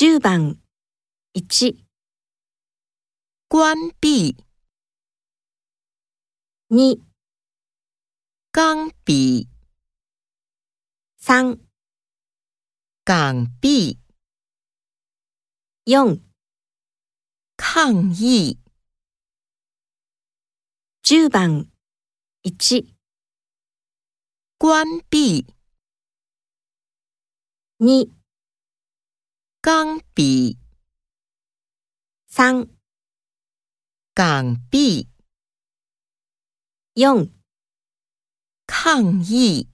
10番。1、关闭、2、刚比、3、港币、4、抗议、10番。1、关闭、2、刚比、3、港币、4抗议。